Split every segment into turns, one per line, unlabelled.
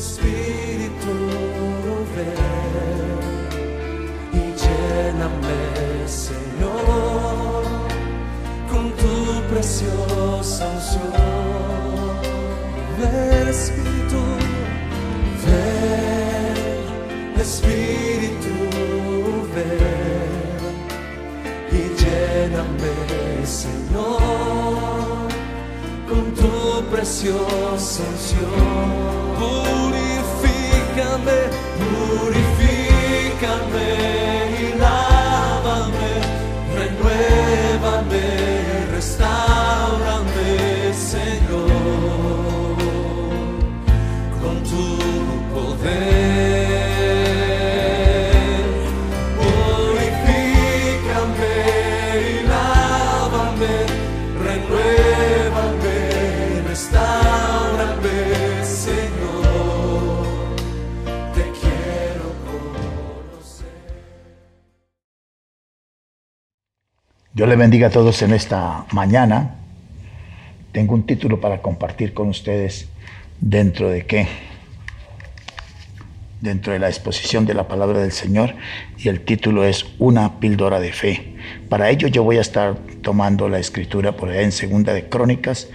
Espíritu ven y lléname, Señor, con tu preciosa unción. Espíritu, ven, Espíritu, ven y lléname, Señor, preciosa
Dios le bendiga a todos en esta mañana. Tengo un título para compartir con ustedes dentro de qué? Dentro de la exposición de la palabra del Señor y el título es Una píldora de fe. Para ello yo voy a estar tomando la escritura por allá en Segunda de Crónicas,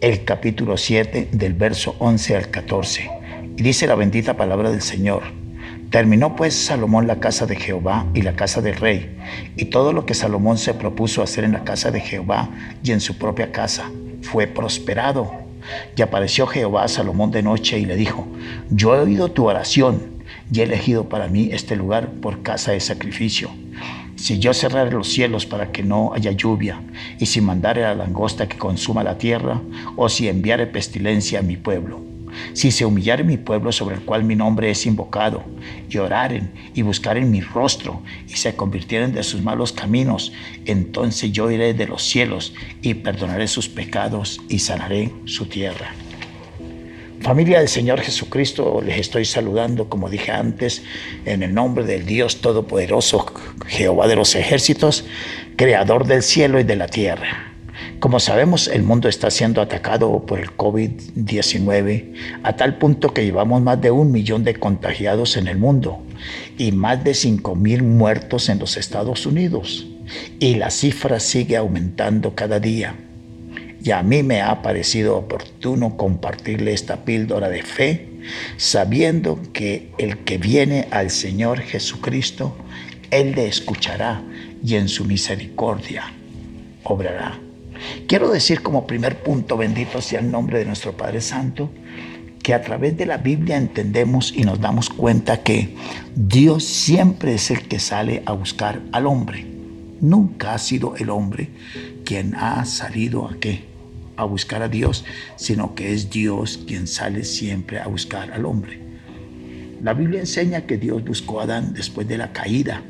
el capítulo 7 del verso 11 al 14. Y dice la bendita palabra del Señor. Terminó pues Salomón la casa de Jehová y la casa del rey, y todo lo que Salomón se propuso hacer en la casa de Jehová y en su propia casa fue prosperado. Y apareció Jehová a Salomón de noche y le dijo, yo he oído tu oración y he elegido para mí este lugar por casa de sacrificio. Si yo cerrare los cielos para que no haya lluvia, y si mandare la langosta que consuma la tierra, o si enviare pestilencia a mi pueblo, si se humillare mi pueblo sobre el cual mi nombre es invocado, y oraren y buscaren mi rostro, y se convirtieren de sus malos caminos, entonces yo iré de los cielos y perdonaré sus pecados y sanaré su tierra. Familia del Señor Jesucristo, les estoy saludando, como dije antes, en el nombre del Dios Todopoderoso, Jehová de los ejércitos, Creador del cielo y de la tierra. Como sabemos, el mundo está siendo atacado por el COVID-19 a tal punto que llevamos más de un millón de contagiados en el mundo y más de 5 mil muertos en los Estados Unidos. Y la cifra sigue aumentando cada día. Y a mí me ha parecido oportuno compartirle esta píldora de fe, sabiendo que el que viene al Señor Jesucristo, Él le escuchará y en su misericordia obrará. Quiero decir como primer punto, bendito sea el nombre de nuestro Padre Santo, que a través de la Biblia entendemos y nos damos cuenta que Dios siempre es el que sale a buscar al hombre. Nunca ha sido el hombre quien ha salido a qué? A buscar a Dios, sino que es Dios quien sale siempre a buscar al hombre. La Biblia enseña que Dios buscó a Adán después de la caída.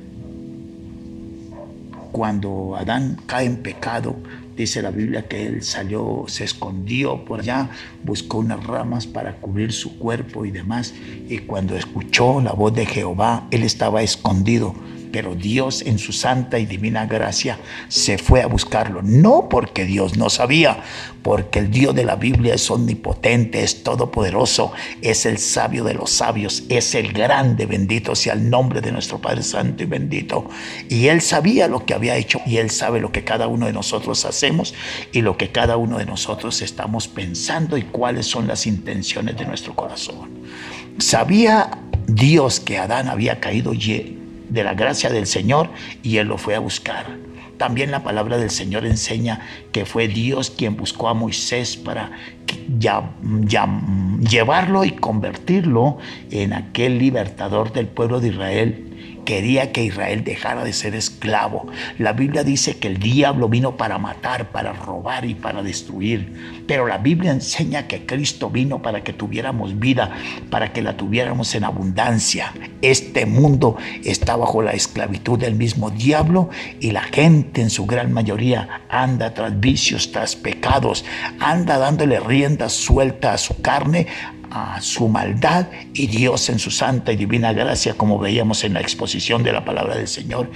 Cuando Adán cae en pecado, dice la Biblia que él salió, se escondió por allá, buscó unas ramas para cubrir su cuerpo y demás. Y cuando escuchó la voz de Jehová, él estaba escondido. Pero Dios en su santa y divina gracia se fue a buscarlo. No porque Dios no sabía, porque el Dios de la Biblia es omnipotente, es todopoderoso, es el sabio de los sabios, es el grande, bendito sea el nombre de nuestro Padre Santo y bendito. Y Él sabía lo que había hecho y Él sabe lo que cada uno de nosotros hacemos y lo que cada uno de nosotros estamos pensando y cuáles son las intenciones de nuestro corazón. Sabía Dios que Adán había caído de la gracia del Señor y Él lo fue a buscar. También la palabra del Señor enseña que fue Dios quien buscó a Moisés para llevarlo y convertirlo en aquel libertador del pueblo de Israel quería que Israel dejara de ser esclavo. La Biblia dice que el diablo vino para matar, para robar y para destruir. Pero la Biblia enseña que Cristo vino para que tuviéramos vida, para que la tuviéramos en abundancia. Este mundo está bajo la esclavitud del mismo diablo y la gente en su gran mayoría anda tras vicios, tras pecados, anda dándole rienda suelta a su carne a su maldad y Dios en su santa y divina gracia, como veíamos en la exposición de la palabra del Señor.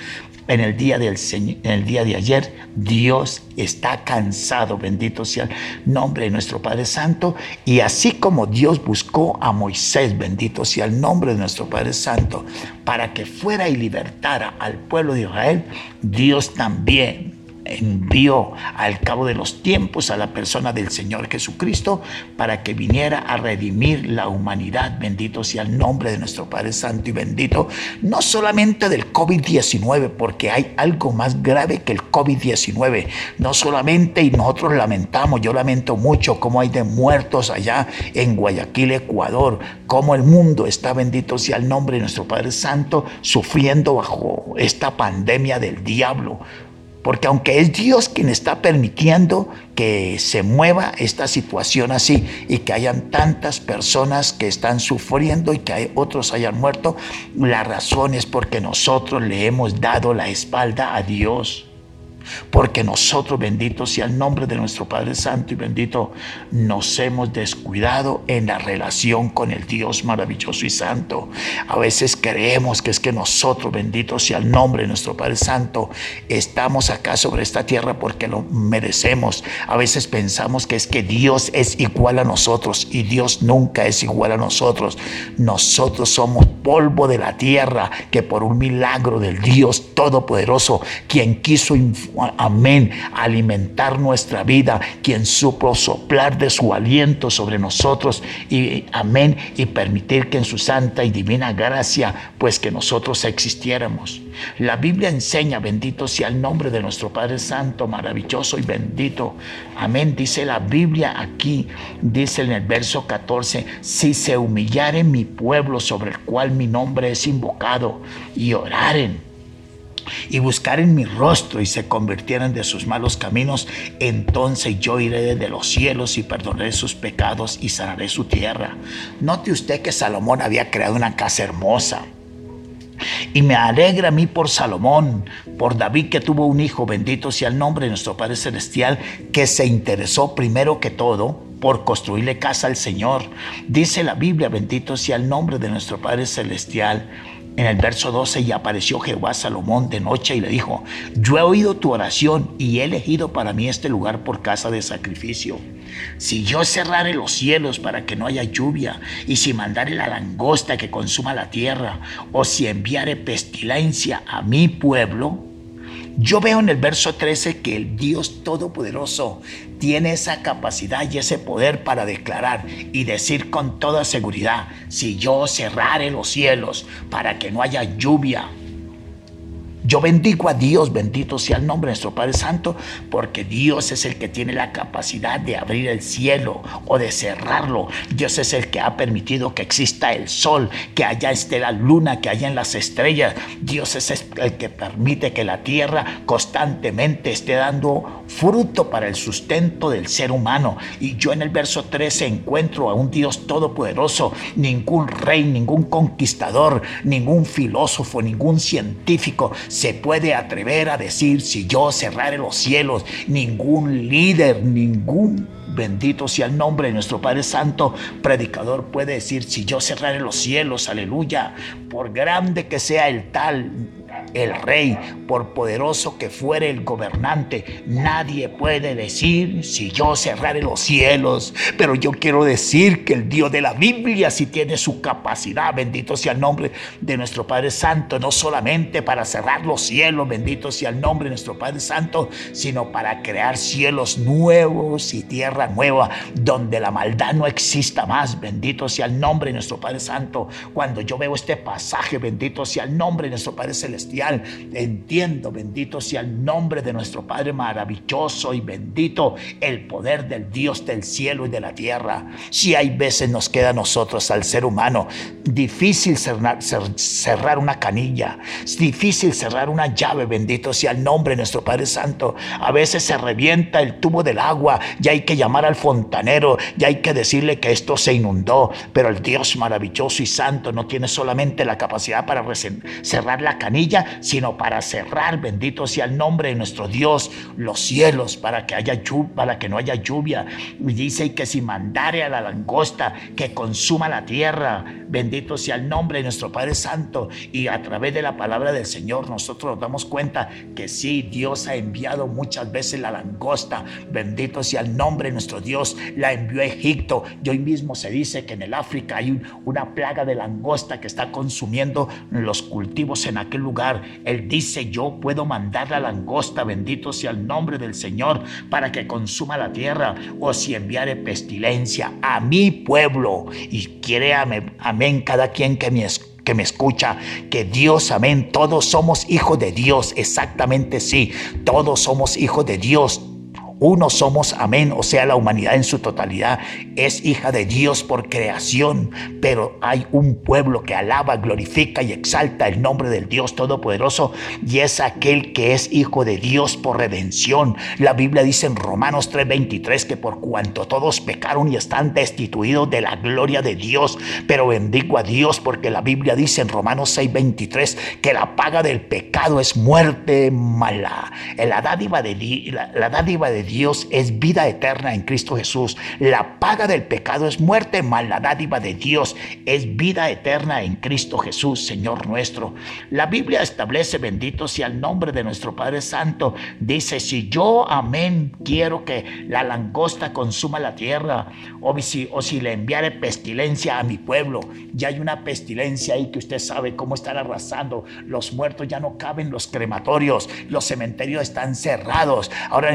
En el día, del, en el día de ayer, Dios está cansado, bendito sea el nombre de nuestro Padre Santo. Y así como Dios buscó a Moisés, bendito sea el nombre de nuestro Padre Santo, para que fuera y libertara al pueblo de Israel, Dios también envió al cabo de los tiempos a la persona del Señor Jesucristo para que viniera a redimir la humanidad. Bendito sea el nombre de nuestro Padre Santo y bendito, no solamente del COVID-19, porque hay algo más grave que el COVID-19. No solamente, y nosotros lamentamos, yo lamento mucho cómo hay de muertos allá en Guayaquil, Ecuador, cómo el mundo está, bendito sea el nombre de nuestro Padre Santo, sufriendo bajo esta pandemia del diablo porque aunque es Dios quien está permitiendo que se mueva esta situación así y que hayan tantas personas que están sufriendo y que otros hayan muerto, la razón es porque nosotros le hemos dado la espalda a Dios. Porque nosotros, bendito sea el nombre de nuestro Padre Santo y bendito, nos hemos descuidado en la relación con el Dios maravilloso y santo. A veces creemos que es que nosotros, bendito sea el nombre de nuestro Padre Santo, estamos acá sobre esta tierra porque lo merecemos. A veces pensamos que es que Dios es igual a nosotros y Dios nunca es igual a nosotros. Nosotros somos polvo de la tierra que por un milagro del Dios Todopoderoso, quien quiso amén, alimentar nuestra vida, quien supo soplar de su aliento sobre nosotros. Y amén, y permitir que en su santa y divina gracia, pues que nosotros existiéramos. La Biblia enseña, bendito sea el nombre de nuestro Padre Santo, maravilloso y bendito. Amén, dice la Biblia aquí, dice en el verso 14, si se humillaren mi pueblo sobre el cual mi nombre es invocado y oraren y buscaren mi rostro y se convirtieran de sus malos caminos, entonces yo iré desde los cielos y perdonaré sus pecados y sanaré su tierra. Note usted que Salomón había creado una casa hermosa. Y me alegra a mí por Salomón, por David que tuvo un hijo, bendito sea el nombre de nuestro Padre Celestial, que se interesó primero que todo por construirle casa al Señor. Dice la Biblia, bendito sea el nombre de nuestro Padre Celestial en el verso 12, y apareció Jehová a Salomón de noche y le dijo, yo he oído tu oración y he elegido para mí este lugar por casa de sacrificio. Si yo cerrare los cielos para que no haya lluvia, y si mandare la langosta que consuma la tierra, o si enviare pestilencia a mi pueblo, yo veo en el verso 13 que el Dios Todopoderoso tiene esa capacidad y ese poder para declarar y decir con toda seguridad, si yo cerrare los cielos para que no haya lluvia, yo bendigo a Dios, bendito sea el nombre de nuestro Padre Santo, porque Dios es el que tiene la capacidad de abrir el cielo o de cerrarlo. Dios es el que ha permitido que exista el sol, que allá esté la luna, que haya en las estrellas. Dios es el que permite que la tierra constantemente esté dando fruto para el sustento del ser humano. Y yo en el verso 13 encuentro a un Dios todopoderoso, ningún rey, ningún conquistador, ningún filósofo, ningún científico se puede atrever a decir si yo cerrare los cielos, ningún líder, ningún bendito sea el nombre de nuestro Padre Santo, predicador puede decir si yo cerrare los cielos, aleluya, por grande que sea el tal, el rey, por poderoso que fuere el gobernante, nadie puede decir si yo cerrare los cielos. Pero yo quiero decir que el Dios de la Biblia sí tiene su capacidad, bendito sea el nombre de nuestro Padre Santo, no solamente para cerrar los cielos, bendito sea el nombre de nuestro Padre Santo, sino para crear cielos nuevos y tierra nueva, donde la maldad no exista más, bendito sea el nombre de nuestro Padre Santo. Cuando yo veo este pasaje, bendito sea el nombre de nuestro Padre Celestial, Entiendo, bendito sea el nombre de nuestro Padre maravilloso y bendito el poder del Dios del cielo y de la tierra. Si hay veces nos queda a nosotros, al ser humano, difícil cerrar, cerrar una canilla, es difícil cerrar una llave, bendito sea el nombre de nuestro Padre Santo. A veces se revienta el tubo del agua, y hay que llamar al fontanero, y hay que decirle que esto se inundó, pero el Dios maravilloso y santo no tiene solamente la capacidad para cerrar la canilla, sino para cerrar, bendito sea el nombre de nuestro Dios, los cielos, para que haya para que no haya lluvia. Y dice que si mandare a la langosta que consuma la tierra, bendito sea el nombre de nuestro Padre Santo. Y a través de la palabra del Señor nosotros nos damos cuenta que sí, Dios ha enviado muchas veces la langosta, bendito sea el nombre de nuestro Dios, la envió a Egipto. Y hoy mismo se dice que en el África hay una plaga de langosta que está consumiendo los cultivos en aquel lugar. Él dice, yo puedo mandar la langosta, bendito sea el nombre del Señor, para que consuma la tierra, o si enviare pestilencia a mi pueblo. Y quiere amén cada quien que me que me escucha, que Dios, amén, todos somos hijos de Dios, exactamente sí, todos somos hijos de Dios, uno somos, amén, o sea, la humanidad en su totalidad es hija de Dios por creación, pero hay un pueblo que alaba, glorifica y exalta el nombre del Dios Todopoderoso y es aquel que es hijo de Dios por redención. La Biblia dice en Romanos 3:23 que por cuanto todos pecaron y están destituidos de la gloria de Dios, pero bendigo a Dios porque la Biblia dice en Romanos 6:23 que la paga del pecado es muerte mala. La dádiva de, la, de Dios es vida eterna en Cristo Jesús. La paga del pecado es muerte, mas la dádiva de Dios es vida eterna en Cristo Jesús, Señor nuestro. La Biblia establece, bendito sea el nombre de nuestro Padre Santo. Dice, si yo, amén, quiero que la langosta consuma la tierra, o si, o si le enviare pestilencia a mi pueblo, ya hay una pestilencia ahí que usted sabe cómo están arrasando. Los muertos ya no caben los crematorios, los cementerios están cerrados. Ahora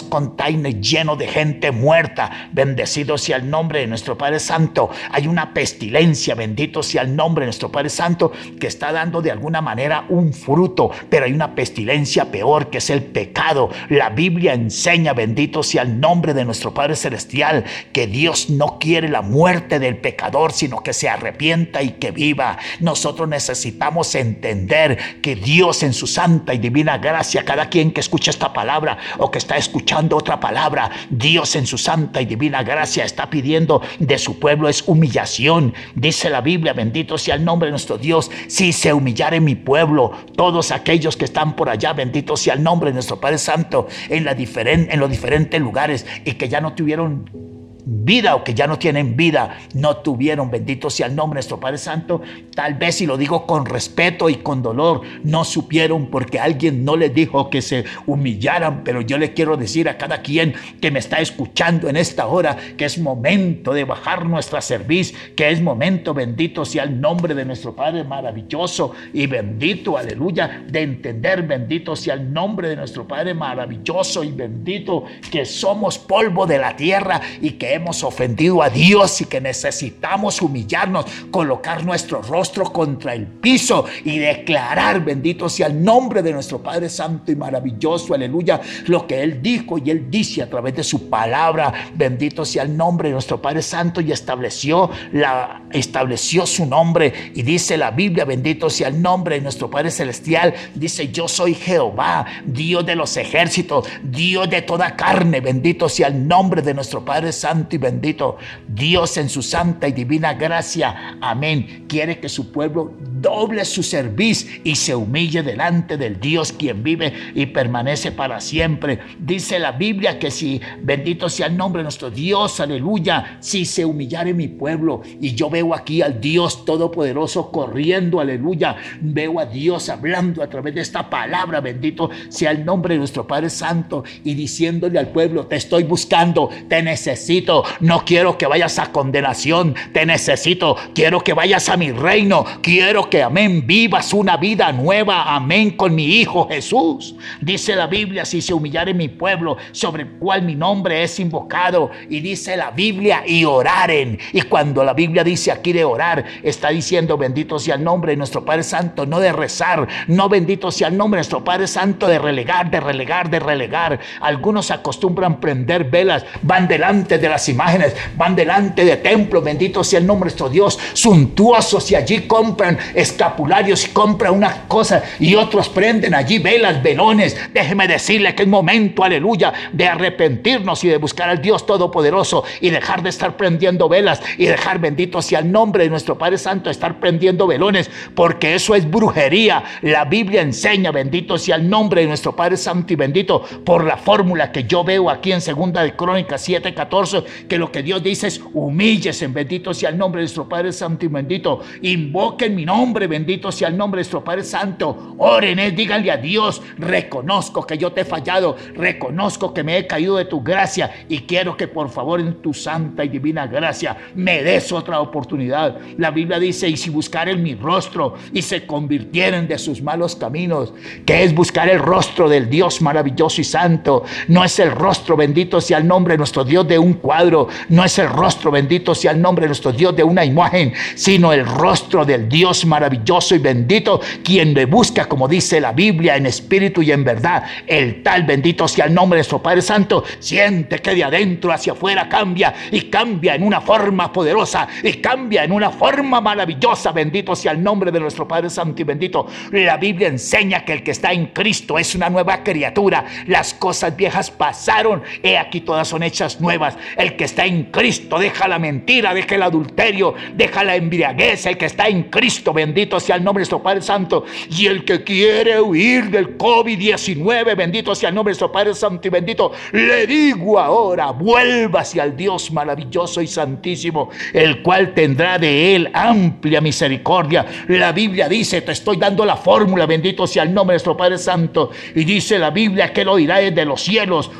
vemos container lleno de gente muerta. Bendecido sea el nombre de nuestro Padre Santo. Hay una pestilencia, bendito sea el nombre de nuestro Padre Santo, que está dando de alguna manera un fruto, pero hay una pestilencia peor que es el pecado. La Biblia enseña, bendito sea el nombre de nuestro Padre Celestial, que Dios no quiere la muerte del pecador, sino que se arrepienta y que viva. Nosotros necesitamos entender que Dios en su santa y divina gracia, cada quien que escucha esta palabra o que está escuchando, otra palabra. Dios en su santa y divina gracia está pidiendo de su pueblo es humillación. Dice la Biblia, bendito sea el nombre de nuestro Dios. Si se humillare mi pueblo, todos aquellos que están por allá, bendito sea el nombre de nuestro Padre Santo en, la en los diferentes lugares y que ya no tuvieron vida o que ya no tienen vida, no tuvieron, bendito sea el nombre de nuestro Padre Santo, tal vez si lo digo con respeto y con dolor, no supieron porque alguien no les dijo que se humillaran, pero yo le quiero decir a cada quien que me está escuchando en esta hora que es momento de bajar nuestra cerviz, que es momento, bendito sea el nombre de nuestro Padre maravilloso y bendito, aleluya, de entender, bendito sea el nombre de nuestro Padre maravilloso y bendito, que somos polvo de la tierra y que hemos ofendido a Dios y que necesitamos humillarnos, colocar nuestro rostro contra el piso y declarar, bendito sea el nombre de nuestro Padre Santo y maravilloso, aleluya, lo que Él dijo y Él dice a través de su palabra, bendito sea el nombre de nuestro Padre Santo y estableció, la, estableció su nombre y dice la Biblia, bendito sea el nombre de nuestro Padre Celestial, dice yo soy Jehová, Dios de los ejércitos, Dios de toda carne, bendito sea el nombre de nuestro Padre Santo y bendito. Dios en su santa y divina gracia, amén, quiere que su pueblo doble su servicio y se humille delante del Dios quien vive y permanece para siempre. Dice la Biblia que si bendito sea el nombre de nuestro Dios, aleluya, si se humillare mi pueblo y yo veo aquí al Dios todopoderoso corriendo, aleluya, veo a Dios hablando a través de esta palabra, bendito sea el nombre de nuestro Padre Santo y diciéndole al pueblo, te estoy buscando, te necesito no quiero que vayas a condenación, te necesito, quiero que vayas a mi reino, quiero que, amén, vivas una vida nueva, amén, con mi Hijo Jesús. Dice la Biblia, si se humillare mi pueblo, sobre el cual mi nombre es invocado, y dice la Biblia, y oraren. Y cuando la Biblia dice aquí de orar, está diciendo, bendito sea el nombre de nuestro Padre Santo, no de rezar, no bendito sea el nombre de nuestro Padre Santo de relegar, de relegar, de relegar. Algunos acostumbran prender velas, van delante de la imágenes, van delante de templos, bendito sea el nombre de nuestro Dios, suntuosos y allí compran escapularios y compran una cosa y otros prenden allí velas, velones. Déjeme decirle que es momento, aleluya, de arrepentirnos y de buscar al Dios Todopoderoso y dejar de estar prendiendo velas y dejar bendito sea el nombre de nuestro Padre Santo, estar prendiendo velones, porque eso es brujería. La Biblia enseña, bendito sea el nombre de nuestro Padre Santo y bendito, por la fórmula que yo veo aquí en Segunda de Crónicas 7:14, que lo que Dios dice es humíllese, bendito sea el nombre de nuestro Padre Santo y bendito. Invoquen mi nombre, bendito sea el nombre de nuestro Padre Santo. Oren, eh, díganle a Dios, reconozco que yo te he fallado, reconozco que me he caído de tu gracia y quiero que por favor en tu santa y divina gracia me des otra oportunidad. La Biblia dice, y si buscaren mi rostro y se convirtieren de sus malos caminos, que es buscar el rostro del Dios maravilloso y santo, no es el rostro, bendito sea el nombre de nuestro Dios de un cuadro, no es el rostro, bendito sea el nombre de nuestro Dios de una imagen, sino el rostro del Dios maravilloso y bendito, quien le busca, como dice la Biblia, en espíritu y en verdad. El tal bendito sea el nombre de nuestro Padre Santo, siente que de adentro hacia afuera cambia y cambia en una forma poderosa y cambia en una forma maravillosa. Bendito sea el nombre de nuestro Padre Santo y bendito. La Biblia enseña que el que está en Cristo es una nueva criatura. Las cosas viejas pasaron, he aquí todas son hechas nuevas. Que está en Cristo deja la mentira, deja el adulterio, deja la embriaguez. El que está en Cristo, bendito sea el nombre de nuestro Padre Santo. Y el que quiere huir del COVID-19, bendito sea el nombre de nuestro Padre Santo y bendito, le digo ahora, vuelva hacia el Dios maravilloso y santísimo, el cual tendrá de él amplia misericordia. La Biblia dice, te estoy dando la fórmula, bendito sea el nombre de nuestro Padre Santo. Y dice la Biblia que lo dirá desde los cielos.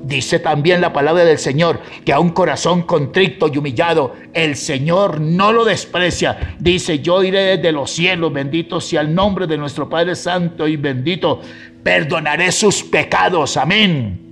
Dice también la palabra del Señor que a un corazón contrito y humillado el Señor no lo desprecia. Dice, yo iré desde los cielos, bendito sea el nombre de nuestro Padre Santo y bendito. Perdonaré sus pecados. Amén.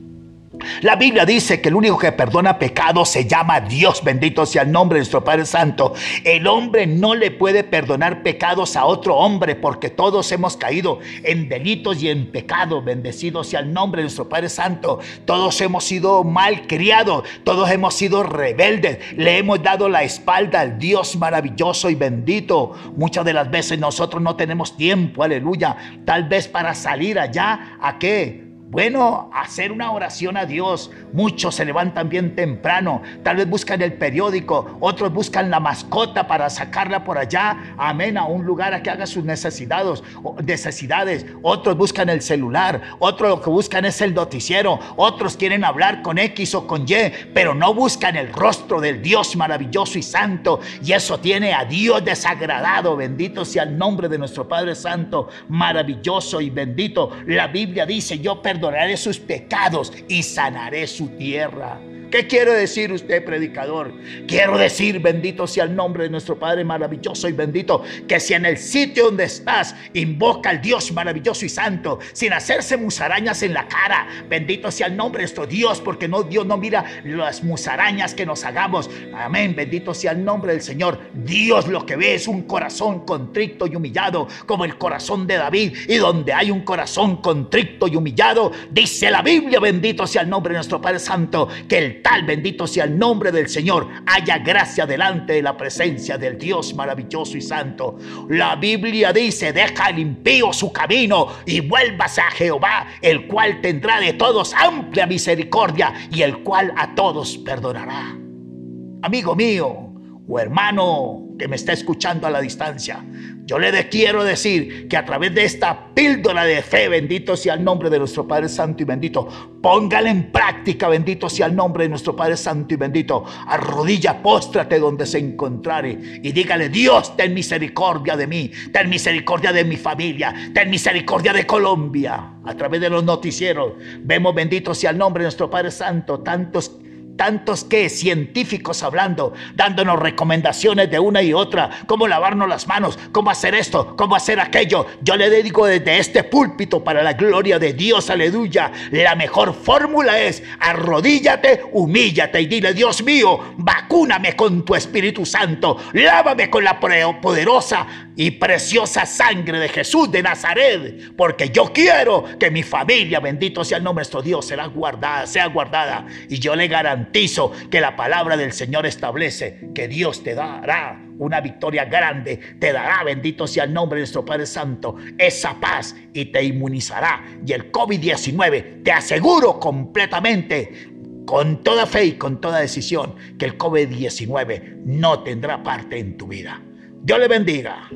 La Biblia dice que el único que perdona pecados se llama Dios, bendito sea el nombre de nuestro Padre Santo. El hombre no le puede perdonar pecados a otro hombre porque todos hemos caído en delitos y en pecado. Bendecido sea el nombre de nuestro Padre Santo. Todos hemos sido mal criados, todos hemos sido rebeldes. Le hemos dado la espalda al Dios maravilloso y bendito. Muchas de las veces nosotros no tenemos tiempo, aleluya. Tal vez para salir allá, ¿a qué? Bueno, hacer una oración a Dios. Muchos se levantan bien temprano. Tal vez buscan el periódico. Otros buscan la mascota para sacarla por allá. Amén. A un lugar a que haga sus necesidades. necesidades. Otros buscan el celular. Otros lo que buscan es el noticiero. Otros quieren hablar con X o con Y. Pero no buscan el rostro del Dios maravilloso y santo. Y eso tiene a Dios desagradado. Bendito sea el nombre de nuestro Padre Santo. Maravilloso y bendito. La Biblia dice, yo perdonaré sus pecados y sanaré su tierra. ¿Qué quiere decir usted, predicador? Quiero decir, bendito sea el nombre de nuestro Padre maravilloso y bendito, que si en el sitio donde estás invoca al Dios maravilloso y santo, sin hacerse musarañas en la cara, bendito sea el nombre de nuestro Dios, porque no, Dios no mira las musarañas que nos hagamos. Amén, bendito sea el nombre del Señor. Dios lo que ve es un corazón contrito y humillado, como el corazón de David. Y donde hay un corazón contrito y humillado, dice la Biblia, bendito sea el nombre de nuestro Padre Santo, que el bendito sea el nombre del Señor, haya gracia delante de la presencia del Dios maravilloso y santo. La Biblia dice, deja el impío su camino y vuélvase a Jehová, el cual tendrá de todos amplia misericordia y el cual a todos perdonará. Amigo mío o hermano que me está escuchando a la distancia, yo le quiero decir que a través de esta píldora de fe, bendito sea el nombre de nuestro Padre Santo y bendito, póngale en práctica, bendito sea el nombre de nuestro Padre Santo y bendito, arrodilla, póstrate donde se encontrare y dígale, Dios, ten misericordia de mí, ten misericordia de mi familia, ten misericordia de Colombia. A través de los noticieros vemos, bendito sea el nombre de nuestro Padre Santo, tantos tantos que científicos hablando, dándonos recomendaciones de una y otra, cómo lavarnos las manos, cómo hacer esto, cómo hacer aquello. Yo le dedico desde este púlpito para la gloria de Dios, aleluya. La mejor fórmula es arrodíllate, humíllate y dile, Dios mío, vacúname con tu Espíritu Santo, lávame con la poderosa y preciosa sangre de Jesús de Nazaret, porque yo quiero que mi familia, bendito sea el nombre de nuestro Dios, será guardada, sea guardada. Y yo le garantizo que la palabra del Señor establece que Dios te dará una victoria grande, te dará, bendito sea el nombre de nuestro Padre Santo, esa paz y te inmunizará. Y el COVID-19, te aseguro completamente, con toda fe y con toda decisión, que el COVID-19 no tendrá parte en tu vida. Dios le bendiga.